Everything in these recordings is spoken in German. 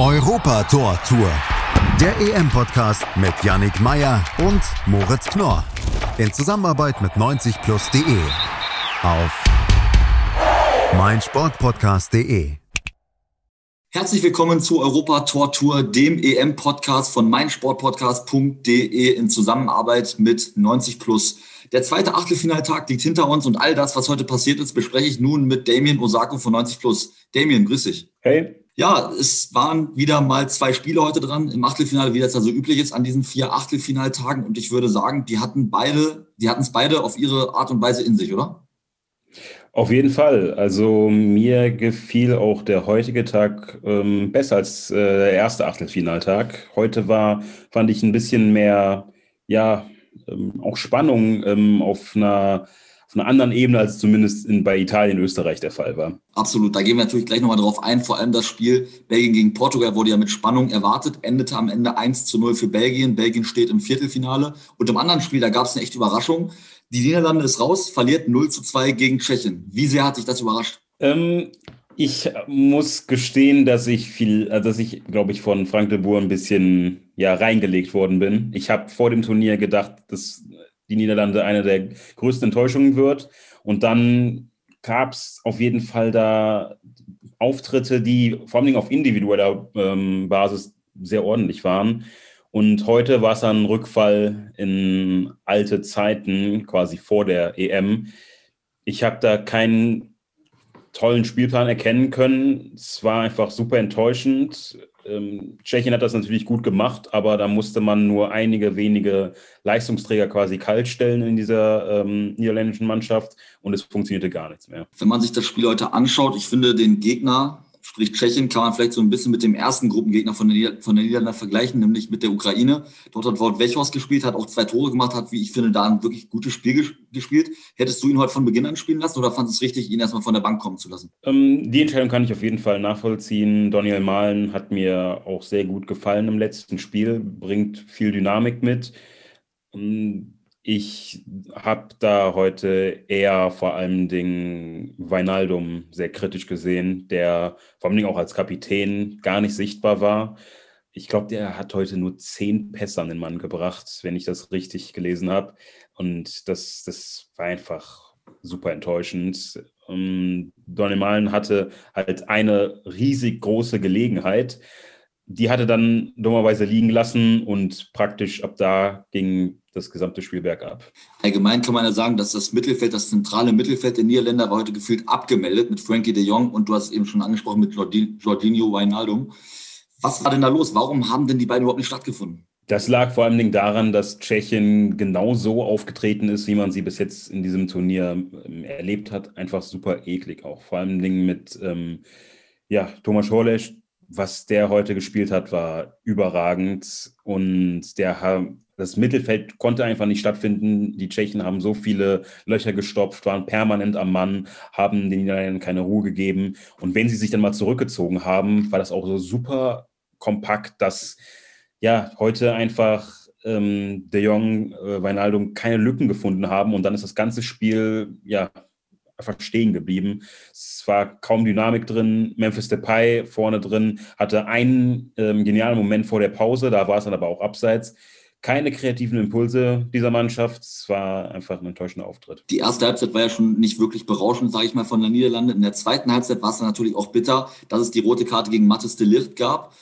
Europa Tor Tour. Der EM-Podcast mit Yannick Meyer und Moritz Knorr. In Zusammenarbeit mit 90plus.de. Auf meinsportpodcast.de. Herzlich willkommen zu Europa Tor Tour, dem EM-Podcast von meinsportpodcast.de in Zusammenarbeit mit 90 Plus. Der zweite Achtelfinaltag liegt hinter uns und all das, was heute passiert ist, bespreche ich nun mit Damien Osako von 90 Plus. Damien, grüß dich. Hey. Ja, es waren wieder mal zwei Spiele heute dran im Achtelfinale, wie das ja so üblich ist an diesen vier Achtelfinaltagen. Und ich würde sagen, die hatten beide, die hatten es beide auf ihre Art und Weise in sich, oder? Auf jeden Fall. Also mir gefiel auch der heutige Tag ähm, besser als äh, der erste Achtelfinaltag. Heute war, fand ich ein bisschen mehr, ja, ähm, auch Spannung ähm, auf einer auf einer anderen Ebene, als zumindest in, bei Italien, Österreich der Fall war. Absolut, da gehen wir natürlich gleich nochmal drauf ein. Vor allem das Spiel Belgien gegen Portugal wurde ja mit Spannung erwartet, endete am Ende 1 zu 0 für Belgien. Belgien steht im Viertelfinale. Und im anderen Spiel, da gab es eine echte Überraschung. Die Niederlande ist raus, verliert 0 zu 2 gegen Tschechien. Wie sehr hat dich das überrascht? Ähm, ich muss gestehen, dass ich viel, äh, dass ich, glaube ich, von Frank de Boer ein bisschen ja, reingelegt worden bin. Ich habe vor dem Turnier gedacht, dass die Niederlande eine der größten Enttäuschungen wird. Und dann gab es auf jeden Fall da Auftritte, die vor allem auf individueller ähm, Basis sehr ordentlich waren. Und heute war es ein Rückfall in alte Zeiten, quasi vor der EM. Ich habe da keinen tollen Spielplan erkennen können. Es war einfach super enttäuschend. Ähm, Tschechien hat das natürlich gut gemacht, aber da musste man nur einige wenige Leistungsträger quasi kaltstellen in dieser ähm, niederländischen Mannschaft und es funktionierte gar nichts mehr. Wenn man sich das Spiel heute anschaut, ich finde den Gegner sprich Tschechien, kann man vielleicht so ein bisschen mit dem ersten Gruppengegner von der, von der Niederlande vergleichen, nämlich mit der Ukraine. Dort hat Wout Wechhorst gespielt, hat auch zwei Tore gemacht, hat, wie ich finde, da ein wirklich gutes Spiel gespielt. Hättest du ihn heute von Beginn an spielen lassen oder fandest du es richtig, ihn erstmal von der Bank kommen zu lassen? Ähm, die Entscheidung kann ich auf jeden Fall nachvollziehen. Daniel Mahlen hat mir auch sehr gut gefallen im letzten Spiel, bringt viel Dynamik mit. Ähm, ich habe da heute eher vor allem den Weinaldum sehr kritisch gesehen, der vor allem auch als Kapitän gar nicht sichtbar war. Ich glaube, der hat heute nur zehn Pässe an den Mann gebracht, wenn ich das richtig gelesen habe. Und das, das war einfach super enttäuschend. Ähm, Donny Malen hatte halt eine riesig große Gelegenheit. Die hatte dann dummerweise liegen lassen und praktisch ab da ging das gesamte Spiel bergab. Allgemein kann man ja sagen, dass das Mittelfeld, das zentrale Mittelfeld der Niederländer war heute gefühlt abgemeldet mit Frankie de Jong und du hast es eben schon angesprochen mit Jorginho Wijnaldum. Was war denn da los? Warum haben denn die beiden überhaupt nicht stattgefunden? Das lag vor allem daran, dass Tschechien genau so aufgetreten ist, wie man sie bis jetzt in diesem Turnier ähm, erlebt hat. Einfach super eklig auch. Vor allem mit ähm, ja, Thomas Horlesch, was der heute gespielt hat, war überragend. Und der das Mittelfeld konnte einfach nicht stattfinden. Die Tschechen haben so viele Löcher gestopft, waren permanent am Mann, haben den Niederländern keine Ruhe gegeben. Und wenn sie sich dann mal zurückgezogen haben, war das auch so super kompakt, dass ja heute einfach ähm, De Jong, äh, Weinaldum keine Lücken gefunden haben. Und dann ist das ganze Spiel ja einfach stehen geblieben. Es war kaum Dynamik drin. Memphis Depay vorne drin hatte einen ähm, genialen Moment vor der Pause, da war es dann aber auch abseits keine kreativen Impulse dieser Mannschaft. Es war einfach ein enttäuschender Auftritt. Die erste Halbzeit war ja schon nicht wirklich berauschend, sage ich mal, von der Niederlande. In der zweiten Halbzeit war es dann natürlich auch bitter, dass es die rote Karte gegen Mattes de Licht gab.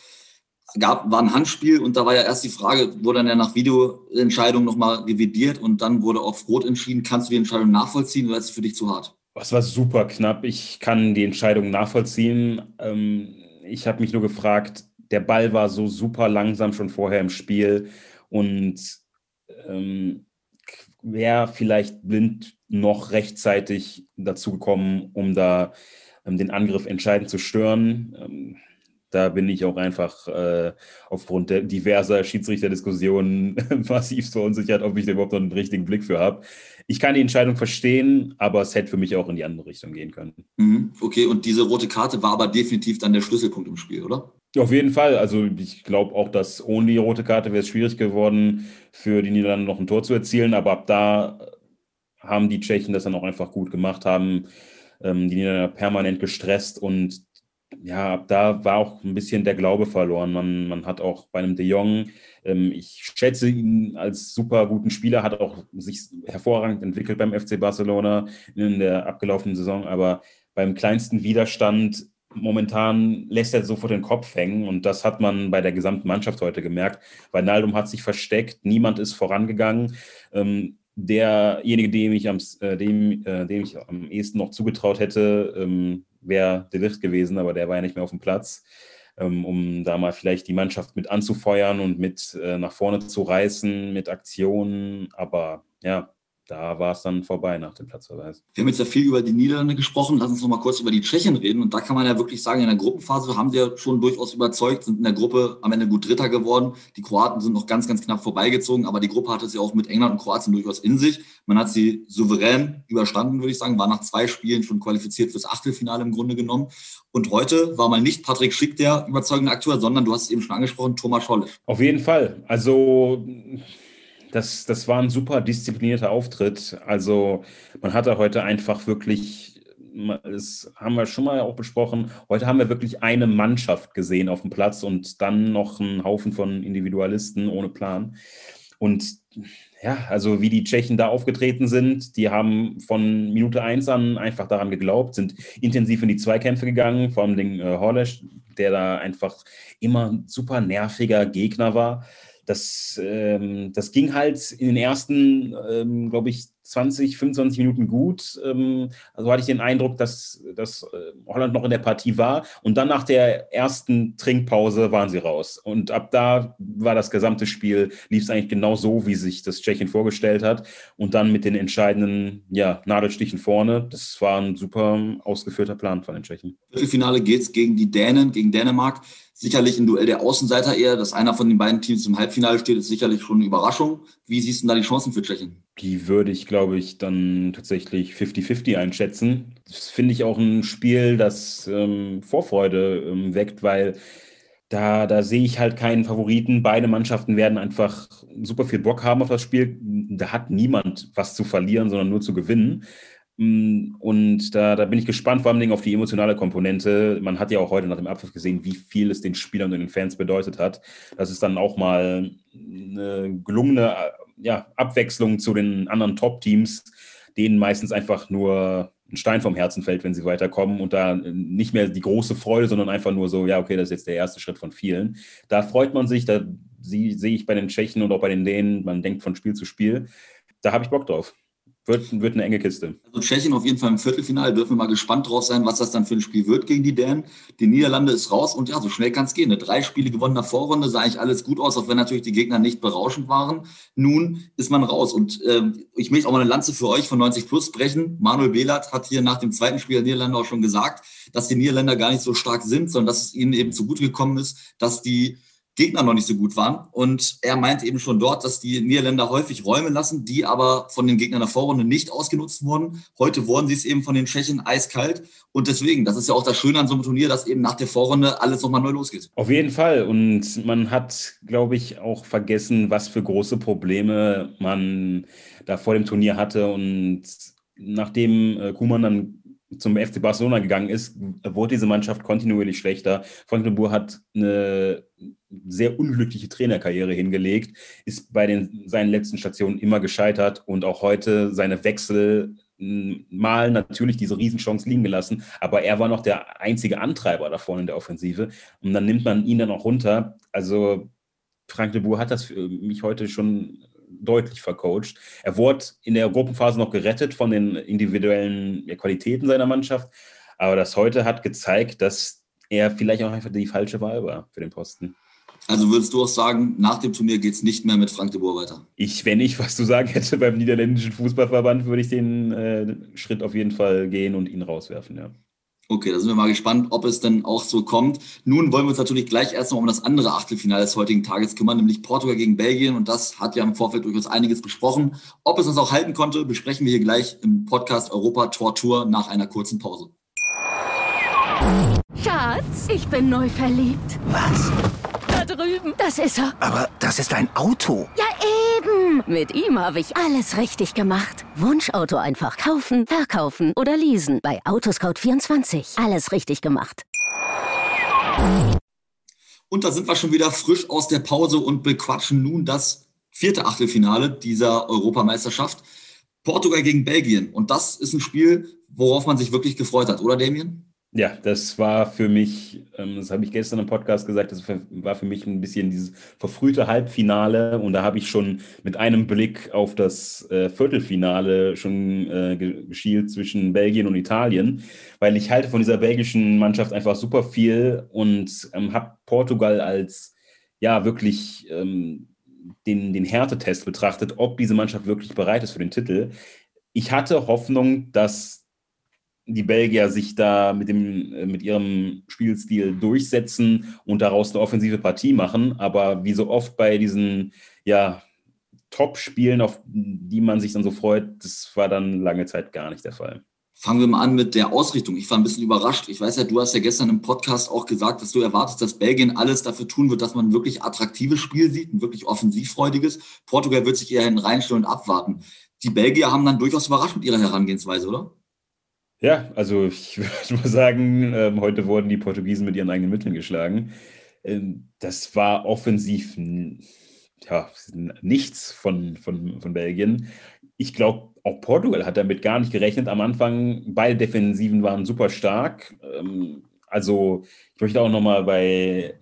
Gab, war ein Handspiel und da war ja erst die Frage, wurde dann ja nach Videoentscheidung nochmal revidiert und dann wurde auf Rot entschieden. Kannst du die Entscheidung nachvollziehen oder ist es für dich zu hart? Es war super knapp. Ich kann die Entscheidung nachvollziehen. Ähm, ich habe mich nur gefragt, der Ball war so super langsam schon vorher im Spiel und ähm, wäre vielleicht blind noch rechtzeitig dazu gekommen, um da ähm, den Angriff entscheidend zu stören. Ähm, da bin ich auch einfach äh, aufgrund der diverser Schiedsrichterdiskussionen massiv verunsichert, ob ich da überhaupt noch einen richtigen Blick für habe. Ich kann die Entscheidung verstehen, aber es hätte für mich auch in die andere Richtung gehen können. Mhm, okay, und diese rote Karte war aber definitiv dann der Schlüsselpunkt im Spiel, oder? Auf jeden Fall. Also ich glaube auch, dass ohne die rote Karte wäre es schwierig geworden, für die Niederlande noch ein Tor zu erzielen. Aber ab da haben die Tschechen das dann auch einfach gut gemacht, haben ähm, die Niederlande permanent gestresst und ja, ab da war auch ein bisschen der Glaube verloren. Man, man hat auch bei einem De Jong, ähm, ich schätze ihn als super guten Spieler, hat auch sich hervorragend entwickelt beim FC Barcelona in der abgelaufenen Saison, aber beim kleinsten Widerstand momentan lässt er sofort den Kopf hängen und das hat man bei der gesamten Mannschaft heute gemerkt. Wijnaldum hat sich versteckt, niemand ist vorangegangen. Ähm, derjenige, dem ich am, äh, dem, äh, dem ich am ehesten noch zugetraut hätte, ähm, wäre De Licht gewesen, aber der war ja nicht mehr auf dem Platz, ähm, um da mal vielleicht die Mannschaft mit anzufeuern und mit äh, nach vorne zu reißen mit Aktionen. Aber ja, da war es dann vorbei nach dem Platzverweis. Wir haben jetzt ja viel über die Niederlande gesprochen. Lass uns noch mal kurz über die Tschechen reden. Und da kann man ja wirklich sagen, in der Gruppenphase haben sie ja schon durchaus überzeugt, sind in der Gruppe am Ende gut Dritter geworden. Die Kroaten sind noch ganz, ganz knapp vorbeigezogen, aber die Gruppe hatte es ja auch mit England und Kroatien durchaus in sich. Man hat sie souverän überstanden, würde ich sagen, war nach zwei Spielen schon qualifiziert fürs Achtelfinale im Grunde genommen. Und heute war mal nicht Patrick Schick der überzeugende Akteur, sondern du hast es eben schon angesprochen, Thomas Schollisch. Auf jeden Fall. Also das, das war ein super disziplinierter Auftritt. Also man hatte heute einfach wirklich, das haben wir schon mal auch besprochen, heute haben wir wirklich eine Mannschaft gesehen auf dem Platz und dann noch einen Haufen von Individualisten ohne Plan. Und ja, also wie die Tschechen da aufgetreten sind, die haben von Minute eins an einfach daran geglaubt, sind intensiv in die Zweikämpfe gegangen, vor allem den äh, Horlesch, der da einfach immer ein super nerviger Gegner war das, ähm, das ging halt in den ersten, ähm, glaube ich, 20, 25 Minuten gut. Ähm, also hatte ich den Eindruck, dass, dass äh, Holland noch in der Partie war. Und dann nach der ersten Trinkpause waren sie raus. Und ab da war das gesamte Spiel, lief es eigentlich genau so, wie sich das Tschechien vorgestellt hat. Und dann mit den entscheidenden ja, Nadelstichen vorne. Das war ein super ausgeführter Plan von den Tschechen. Viertelfinale geht es gegen die Dänen, gegen Dänemark sicherlich ein Duell der Außenseiter eher, dass einer von den beiden Teams im Halbfinale steht, ist sicherlich schon eine Überraschung. Wie siehst du da die Chancen für Tschechien? Die würde ich, glaube ich, dann tatsächlich 50-50 einschätzen. Das finde ich auch ein Spiel, das ähm, Vorfreude ähm, weckt, weil da, da sehe ich halt keinen Favoriten. Beide Mannschaften werden einfach super viel Bock haben auf das Spiel. Da hat niemand was zu verlieren, sondern nur zu gewinnen. Mm, und da, da bin ich gespannt, vor allem auf die emotionale Komponente. Man hat ja auch heute nach dem Abpfiff gesehen, wie viel es den Spielern und den Fans bedeutet hat. Das ist dann auch mal eine gelungene ja, Abwechslung zu den anderen Top-Teams, denen meistens einfach nur ein Stein vom Herzen fällt, wenn sie weiterkommen und da nicht mehr die große Freude, sondern einfach nur so, ja, okay, das ist jetzt der erste Schritt von vielen. Da freut man sich, da sehe ich bei den Tschechen und auch bei den Dänen, man denkt von Spiel zu Spiel. Da habe ich Bock drauf. Wird, wird eine enge Kiste. Also Tschechien auf jeden Fall im Viertelfinale. Dürfen wir mal gespannt drauf sein, was das dann für ein Spiel wird gegen die Dänen. Die Niederlande ist raus und ja, so schnell kann es gehen. Eine drei Spiele gewonnener Vorrunde sah eigentlich alles gut aus, auch wenn natürlich die Gegner nicht berauschend waren. Nun ist man raus. Und äh, ich möchte auch mal eine Lanze für euch von 90 Plus brechen. Manuel Behlert hat hier nach dem zweiten Spiel der Niederlande auch schon gesagt, dass die Niederländer gar nicht so stark sind, sondern dass es ihnen eben zugute gekommen ist, dass die Gegner noch nicht so gut waren. Und er meinte eben schon dort, dass die Niederländer häufig Räume lassen, die aber von den Gegnern der Vorrunde nicht ausgenutzt wurden. Heute wurden sie es eben von den Tschechen eiskalt. Und deswegen, das ist ja auch das Schöne an so einem Turnier, dass eben nach der Vorrunde alles nochmal neu losgeht. Auf jeden Fall. Und man hat, glaube ich, auch vergessen, was für große Probleme man da vor dem Turnier hatte. Und nachdem äh, dann zum FC Barcelona gegangen ist, wurde diese Mannschaft kontinuierlich schlechter. Frank de Boer hat eine sehr unglückliche Trainerkarriere hingelegt, ist bei den, seinen letzten Stationen immer gescheitert und auch heute seine Wechsel mal natürlich diese Riesenchance liegen gelassen, aber er war noch der einzige Antreiber da vorne in der Offensive und dann nimmt man ihn dann auch runter. Also Frank de Boer hat das für mich heute schon deutlich vercoacht. Er wurde in der Gruppenphase noch gerettet von den individuellen Qualitäten seiner Mannschaft, aber das heute hat gezeigt, dass er vielleicht auch einfach die falsche Wahl war für den Posten. Also würdest du auch sagen, nach dem Turnier geht es nicht mehr mit Frank de Boer weiter? Ich, wenn ich was zu sagen hätte beim niederländischen Fußballverband, würde ich den äh, Schritt auf jeden Fall gehen und ihn rauswerfen, ja. Okay, da sind wir mal gespannt, ob es denn auch so kommt. Nun wollen wir uns natürlich gleich erst noch um das andere Achtelfinale des heutigen Tages kümmern, nämlich Portugal gegen Belgien. Und das hat ja im Vorfeld durchaus einiges besprochen. Ob es uns auch halten konnte, besprechen wir hier gleich im Podcast Europa Tortur nach einer kurzen Pause. Schatz, ich bin neu verliebt. Was? Drüben. Das ist er. Aber das ist ein Auto. Ja, eben. Mit ihm habe ich alles richtig gemacht. Wunschauto einfach kaufen, verkaufen oder leasen. Bei Autoscout24. Alles richtig gemacht. Und da sind wir schon wieder frisch aus der Pause und bequatschen nun das vierte Achtelfinale dieser Europameisterschaft. Portugal gegen Belgien. Und das ist ein Spiel, worauf man sich wirklich gefreut hat, oder Damien? Ja, das war für mich, ähm, das habe ich gestern im Podcast gesagt, das war für mich ein bisschen dieses verfrühte Halbfinale und da habe ich schon mit einem Blick auf das äh, Viertelfinale schon äh, geschielt zwischen Belgien und Italien, weil ich halte von dieser belgischen Mannschaft einfach super viel und ähm, habe Portugal als ja wirklich ähm, den, den Härtetest betrachtet, ob diese Mannschaft wirklich bereit ist für den Titel. Ich hatte Hoffnung, dass die Belgier sich da mit, dem, äh, mit ihrem Spielstil durchsetzen und daraus eine offensive Partie machen. Aber wie so oft bei diesen ja, Top-Spielen, auf die man sich dann so freut, das war dann lange Zeit gar nicht der Fall. Fangen wir mal an mit der Ausrichtung. Ich war ein bisschen überrascht. Ich weiß ja, du hast ja gestern im Podcast auch gesagt, dass du erwartest, dass Belgien alles dafür tun wird, dass man ein wirklich attraktives Spiel sieht, ein wirklich offensivfreudiges. Portugal wird sich eher hin reinstellen und abwarten. Die Belgier haben dann durchaus überrascht mit ihrer Herangehensweise, oder? Ja, also ich würde mal sagen, ähm, heute wurden die Portugiesen mit ihren eigenen Mitteln geschlagen. Ähm, das war offensiv ja, nichts von, von, von Belgien. Ich glaube, auch Portugal hat damit gar nicht gerechnet. Am Anfang, beide Defensiven waren super stark. Ähm, also ich möchte auch nochmal bei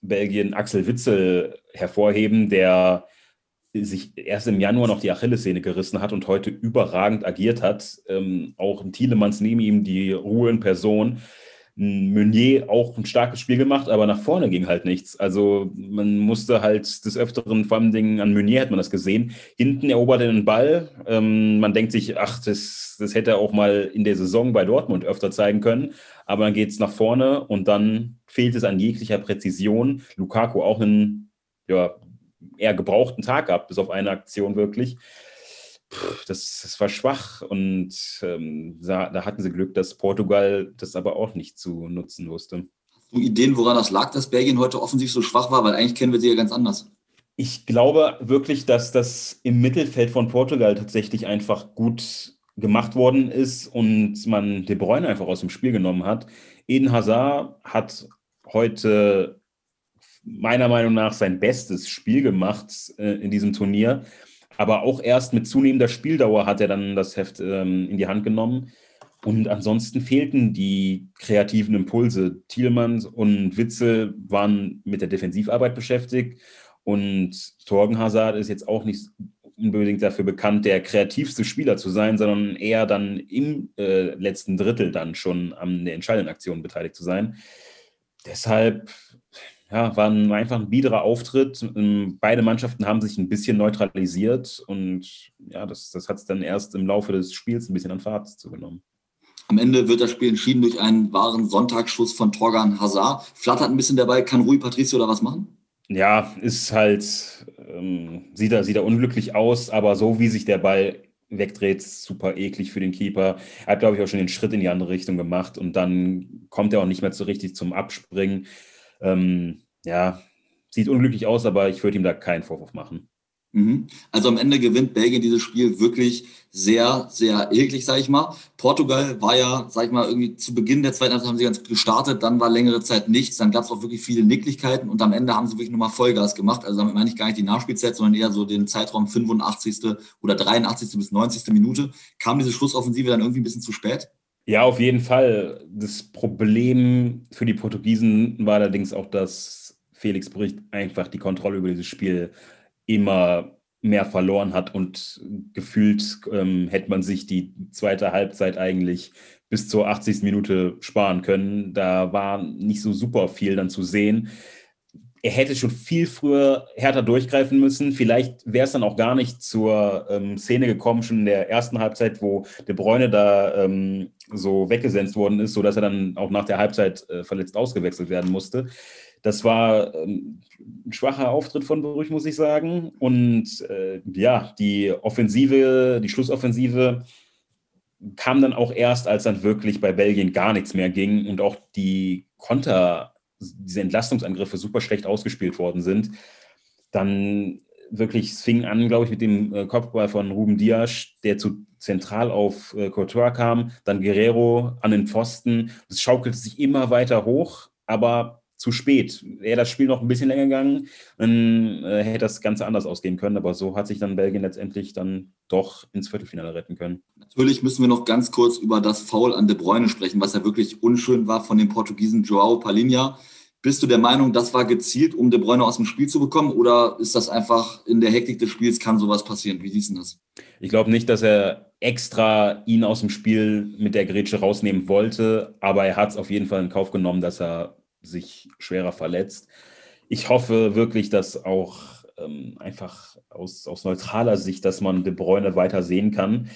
Belgien Axel Witzel hervorheben, der sich erst im Januar noch die Achillessehne gerissen hat und heute überragend agiert hat. Ähm, auch ein Thielemanns neben ihm die Ruhe in Person. Meunier auch ein starkes Spiel gemacht, aber nach vorne ging halt nichts. Also man musste halt des Öfteren, vor allem Dingen an Meunier hat man das gesehen, hinten erobert er den Ball. Ähm, man denkt sich, ach, das, das hätte er auch mal in der Saison bei Dortmund öfter zeigen können. Aber dann geht es nach vorne und dann fehlt es an jeglicher Präzision. Lukaku auch ein ja, eher gebrauchten Tag gehabt, bis auf eine Aktion wirklich. das, das war schwach und ähm, da, da, hatten sie Glück, dass Portugal das aber auch nicht zu nutzen wusste. Hast du Ideen, woran das lag, dass Belgien heute offensiv so schwach war? Weil eigentlich kennen wir sie ja ganz anders. Ich glaube wirklich, dass das im Mittelfeld von Portugal tatsächlich einfach gut gemacht worden ist und man De Bruyne einfach aus dem Spiel genommen hat. Eden Hazard hat heute meiner Meinung nach sein bestes Spiel gemacht äh, in diesem Turnier. Aber auch erst mit zunehmender Spieldauer hat er dann das Heft ähm, in die Hand genommen. Und ansonsten fehlten die kreativen Impulse. Thielmann und Witzel waren mit der Defensivarbeit beschäftigt. Und Torgen Hazard ist jetzt auch nicht unbedingt dafür bekannt, der kreativste Spieler zu sein, sondern eher dann im äh, letzten Drittel dann schon an der entscheidenden Aktion beteiligt zu sein. Deshalb ja, war ein, einfach ein biederer Auftritt. Ähm, beide Mannschaften haben sich ein bisschen neutralisiert und ja, das, das hat es dann erst im Laufe des Spiels ein bisschen an Fahrt zugenommen. Am Ende wird das Spiel entschieden durch einen wahren Sonntagsschuss von Torgan Hazard. Flattert ein bisschen dabei. Kann Rui Patricio da was machen? Ja, ist halt, ähm, sieht, er, sieht er unglücklich aus, aber so wie sich der Ball wegdreht, super eklig für den Keeper. Er hat, glaube ich, auch schon den Schritt in die andere Richtung gemacht und dann kommt er auch nicht mehr so richtig zum Abspringen. Ähm, ja, sieht unglücklich aus, aber ich würde ihm da keinen Vorwurf machen. Mhm. Also am Ende gewinnt Belgien dieses Spiel wirklich sehr, sehr eklig, sage ich mal. Portugal war ja, sage ich mal, irgendwie zu Beginn der zweiten Halbzeit haben sie ganz gestartet, dann war längere Zeit nichts, dann gab es auch wirklich viele Nicklichkeiten und am Ende haben sie wirklich nochmal Vollgas gemacht. Also damit meine ich gar nicht die Nachspielzeit, sondern eher so den Zeitraum 85. oder 83. bis 90. Minute. Kam diese Schlussoffensive dann irgendwie ein bisschen zu spät? Ja, auf jeden Fall. Das Problem für die Portugiesen war allerdings auch, dass Felix Bericht einfach die Kontrolle über dieses Spiel immer mehr verloren hat und gefühlt ähm, hätte man sich die zweite Halbzeit eigentlich bis zur 80. Minute sparen können. Da war nicht so super viel dann zu sehen er hätte schon viel früher härter durchgreifen müssen. Vielleicht wäre es dann auch gar nicht zur ähm, Szene gekommen, schon in der ersten Halbzeit, wo De Bruyne da ähm, so weggesenzt worden ist, sodass er dann auch nach der Halbzeit äh, verletzt ausgewechselt werden musste. Das war ähm, ein schwacher Auftritt von Brüch, muss ich sagen. Und äh, ja, die Offensive, die Schlussoffensive kam dann auch erst, als dann wirklich bei Belgien gar nichts mehr ging und auch die Konter diese Entlastungsangriffe super schlecht ausgespielt worden sind, dann wirklich, es fing an, glaube ich, mit dem äh, Kopfball von Ruben Dias, der zu zentral auf äh, Courtois kam, dann Guerrero an den Pfosten. Das schaukelte sich immer weiter hoch, aber zu spät. Wäre das Spiel noch ein bisschen länger gegangen, dann äh, hätte das Ganze anders ausgehen können. Aber so hat sich dann Belgien letztendlich dann doch ins Viertelfinale retten können. Natürlich müssen wir noch ganz kurz über das Foul an De Bruyne sprechen, was ja wirklich unschön war von dem Portugiesen Joao Palinha. Bist du der Meinung, das war gezielt, um De Bruyne aus dem Spiel zu bekommen? Oder ist das einfach in der Hektik des Spiels, kann sowas passieren? Wie siehst du das? Ich glaube nicht, dass er extra ihn aus dem Spiel mit der Grätsche rausnehmen wollte, aber er hat es auf jeden Fall in Kauf genommen, dass er sich schwerer verletzt. Ich hoffe wirklich, dass auch ähm, einfach aus, aus neutraler Sicht, dass man De Bruyne weiter sehen kann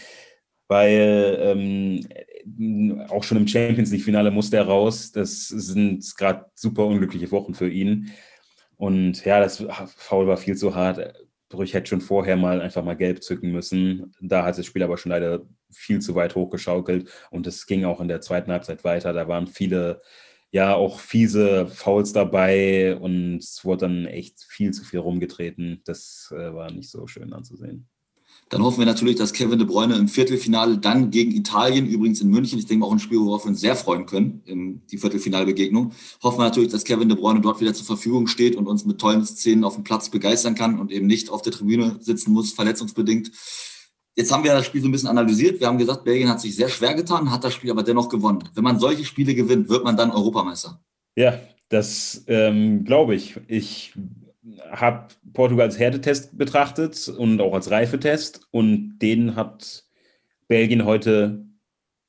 weil ähm, auch schon im Champions League-Finale musste er raus. Das sind gerade super unglückliche Wochen für ihn. Und ja, das Foul war viel zu hart. Brüch hätte schon vorher mal einfach mal gelb zücken müssen. Da hat das Spiel aber schon leider viel zu weit hochgeschaukelt und es ging auch in der zweiten Halbzeit weiter. Da waren viele, ja, auch fiese Fouls dabei und es wurde dann echt viel zu viel rumgetreten. Das äh, war nicht so schön anzusehen. Dann hoffen wir natürlich, dass Kevin De Bruyne im Viertelfinale dann gegen Italien, übrigens in München, ich denke auch ein Spiel, worauf wir uns sehr freuen können, die Viertelfinalbegegnung, hoffen wir natürlich, dass Kevin De Bruyne dort wieder zur Verfügung steht und uns mit tollen Szenen auf dem Platz begeistern kann und eben nicht auf der Tribüne sitzen muss, verletzungsbedingt. Jetzt haben wir das Spiel so ein bisschen analysiert. Wir haben gesagt, Belgien hat sich sehr schwer getan, hat das Spiel aber dennoch gewonnen. Wenn man solche Spiele gewinnt, wird man dann Europameister. Ja, das ähm, glaube ich. Ich habe Portugal als Härtetest betrachtet und auch als Reifetest und den hat Belgien heute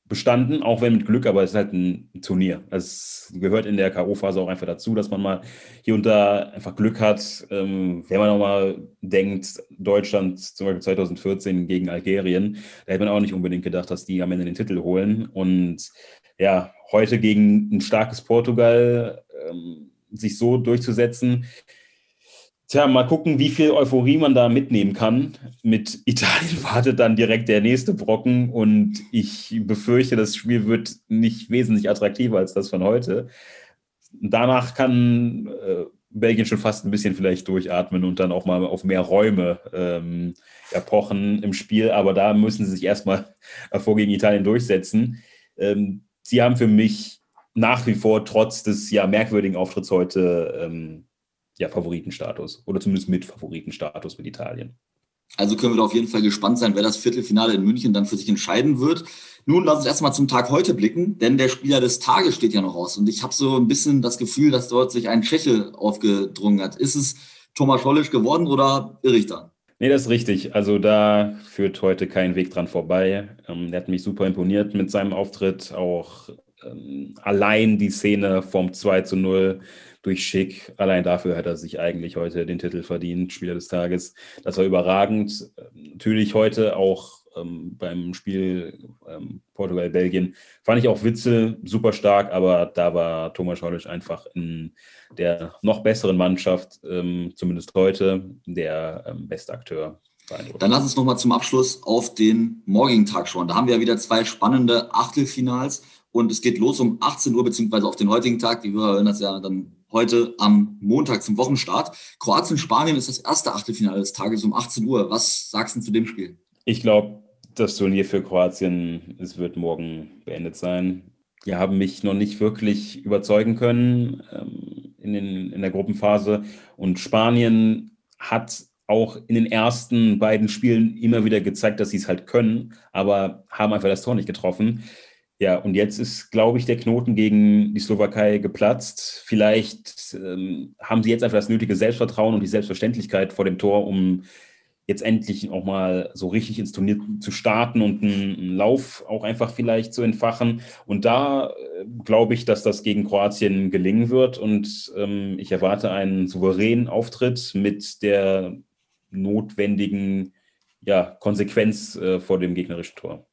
bestanden, auch wenn mit Glück, aber es ist halt ein Turnier. Es gehört in der K.O.-Phase auch einfach dazu, dass man mal hier und da einfach Glück hat. Ähm, wenn man auch mal denkt, Deutschland zum Beispiel 2014 gegen Algerien, da hätte man auch nicht unbedingt gedacht, dass die am Ende den Titel holen. Und ja, heute gegen ein starkes Portugal ähm, sich so durchzusetzen, Tja, mal gucken, wie viel Euphorie man da mitnehmen kann. Mit Italien wartet dann direkt der nächste Brocken und ich befürchte, das Spiel wird nicht wesentlich attraktiver als das von heute. Danach kann äh, Belgien schon fast ein bisschen vielleicht durchatmen und dann auch mal auf mehr Räume ähm, erpochen im Spiel, aber da müssen sie sich erstmal vor gegen Italien durchsetzen. Ähm, sie haben für mich nach wie vor trotz des ja merkwürdigen Auftritts heute ähm, ja, Favoritenstatus oder zumindest mit Favoritenstatus mit Italien. Also können wir da auf jeden Fall gespannt sein, wer das Viertelfinale in München dann für sich entscheiden wird. Nun lass uns erstmal zum Tag heute blicken, denn der Spieler des Tages steht ja noch aus. Und ich habe so ein bisschen das Gefühl, dass dort sich ein Tscheche aufgedrungen hat. Ist es Thomas Schollisch geworden oder irre ich da? Nee, das ist richtig. Also da führt heute kein Weg dran vorbei. Ähm, der hat mich super imponiert mit seinem Auftritt. Auch ähm, allein die Szene vom 2 zu 0 durch Schick. Allein dafür hat er sich eigentlich heute den Titel verdient, Spieler des Tages. Das war überragend. Natürlich heute auch ähm, beim Spiel ähm, Portugal-Belgien fand ich auch Witzel super stark, aber da war Thomas Scholisch einfach in der noch besseren Mannschaft, ähm, zumindest heute, der ähm, beste Akteur. Dann lass uns nochmal zum Abschluss auf den morgigen Tag schauen. Da haben wir wieder zwei spannende Achtelfinals und es geht los um 18 Uhr, beziehungsweise auf den heutigen Tag. Die Hörer hören das ja dann heute am Montag zum Wochenstart. Kroatien-Spanien ist das erste Achtelfinale des Tages um 18 Uhr. Was sagst du zu dem Spiel? Ich glaube, das Turnier für Kroatien, es wird morgen beendet sein. Die haben mich noch nicht wirklich überzeugen können ähm, in, den, in der Gruppenphase. Und Spanien hat auch in den ersten beiden Spielen immer wieder gezeigt, dass sie es halt können, aber haben einfach das Tor nicht getroffen. Ja, und jetzt ist, glaube ich, der Knoten gegen die Slowakei geplatzt. Vielleicht ähm, haben sie jetzt einfach das nötige Selbstvertrauen und die Selbstverständlichkeit vor dem Tor, um jetzt endlich auch mal so richtig ins Turnier zu starten und einen, Lauf auch einfach vielleicht zu entfachen. Und da äh, glaube ich, dass das gegen Kroatien gelingen wird. Und ähm, ich erwarte einen souveränen Auftritt mit der notwendigen ja, Konsequenz äh, vor dem gegnerischen Tor.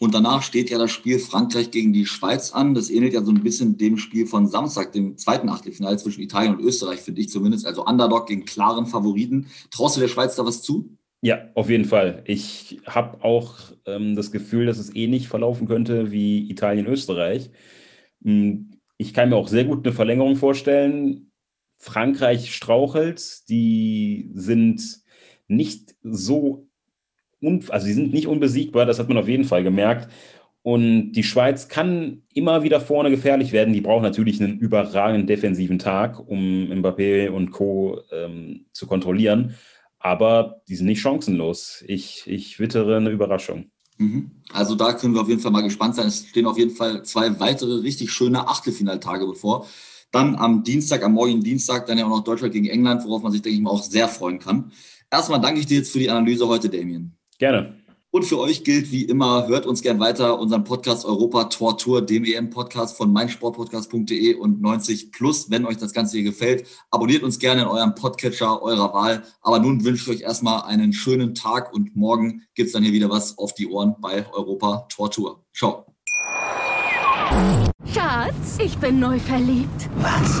Und danach steht ja das Spiel Frankreich gegen die Schweiz an. Das ähnelt ja so ein bisschen dem Spiel von Samstag, dem zweiten Achtelfinale zwischen Italien und Österreich, finde ich zumindest. Also Underdog gegen klaren Favoriten. Traust du der Schweiz da was zu? Ja, auf jeden Fall. Ich habe auch ähm, das Gefühl, dass es ähnlich verlaufen könnte wie Italien-Österreich. Hm, ich kann mir auch sehr gut eine Verlängerung vorstellen. Frankreich strauchelt. Die sind nicht so also sie sind nicht unbesiegbar, das hat man auf jeden Fall gemerkt. Und die Schweiz kann immer wieder vorne gefährlich werden. Die braucht natürlich einen überragenden defensiven Tag, um Mbappé und Co. Ähm, zu kontrollieren. Aber die sind nicht chancenlos. Ich, ich wittere eine Überraschung. Mhm. Also da können wir auf jeden Fall mal gespannt sein. Es stehen auf jeden Fall zwei weitere richtig schöne Achtelfinaltage bevor. Dann am Dienstag, am morgigen Dienstag, dann ja auch noch Deutschland gegen England, worauf man sich, denke ich mal, auch sehr freuen kann. Erstmal danke ich dir jetzt für die Analyse heute, Damien. Gerne. Und für euch gilt wie immer, hört uns gern weiter unseren Podcast Europa Tor Tour, dem EM-Podcast von meinsportpodcast.de und 90 Plus. Wenn euch das Ganze hier gefällt, abonniert uns gerne in eurem Podcatcher eurer Wahl. Aber nun wünsche ich euch erstmal einen schönen Tag und morgen gibt es dann hier wieder was auf die Ohren bei Europa Tor Tour. Ciao. Schatz, ich bin neu verliebt. Was?